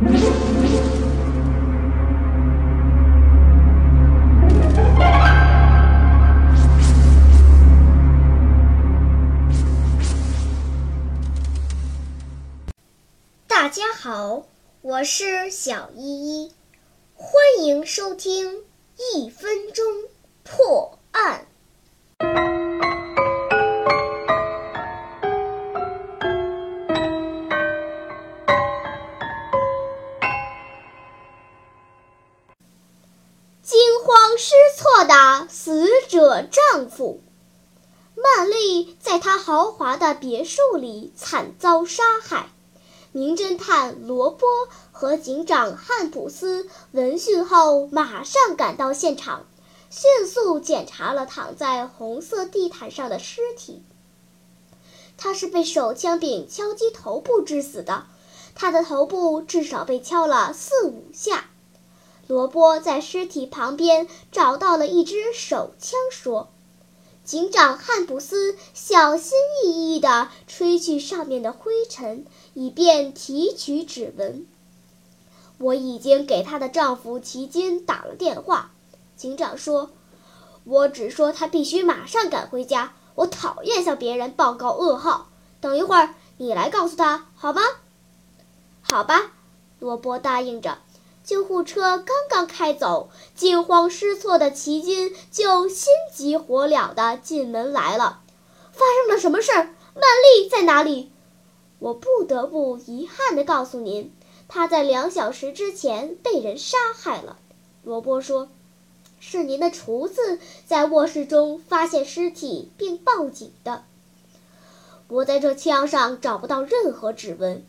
大家好，我是小依依，欢迎收听一分钟破。者丈夫，曼丽在他豪华的别墅里惨遭杀害。名侦探罗波和警长汉普斯闻讯后，马上赶到现场，迅速检查了躺在红色地毯上的尸体。他是被手枪柄敲击头部致死的，他的头部至少被敲了四五下。罗波在尸体旁边找到了一支手枪，说。警长汉普斯小心翼翼地吹去上面的灰尘，以便提取指纹。我已经给她的丈夫齐金打了电话。警长说：“我只说他必须马上赶回家。我讨厌向别人报告噩耗。等一会儿你来告诉他，好吗？”“好吧。”罗伯答应着。救护车刚刚开走，惊慌失措的齐金就心急火燎的进门来了。发生了什么事儿？曼丽在哪里？我不得不遗憾地告诉您，她在两小时之前被人杀害了。罗伯说：“是您的厨子在卧室中发现尸体并报警的。我在这枪上找不到任何指纹。”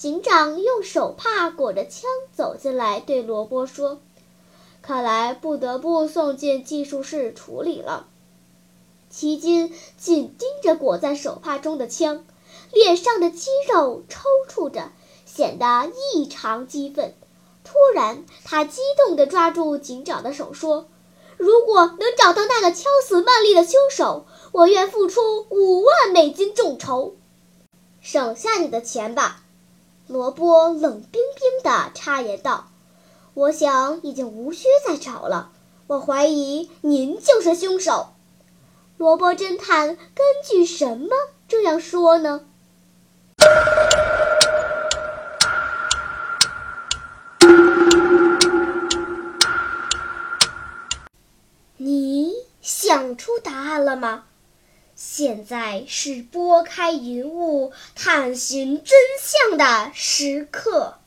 警长用手帕裹着枪走进来，对罗伯说：“看来不得不送进技术室处理了。”奇金紧盯着裹在手帕中的枪，脸上的肌肉抽搐着，显得异常激愤。突然，他激动地抓住警长的手，说：“如果能找到那个敲死曼丽的凶手，我愿付出五万美金众筹。省下你的钱吧。”萝卜冷冰冰地插言道：“我想已经无需再找了。我怀疑您就是凶手。”萝卜侦探根据什么这样说呢？你想出答案了吗？现在是拨开云雾探寻真相的时刻。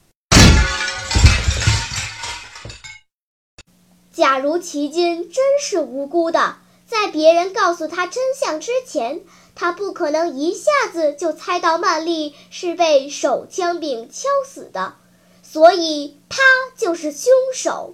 假如奇金真是无辜的，在别人告诉他真相之前，他不可能一下子就猜到曼丽是被手枪柄敲死的，所以他就是凶手。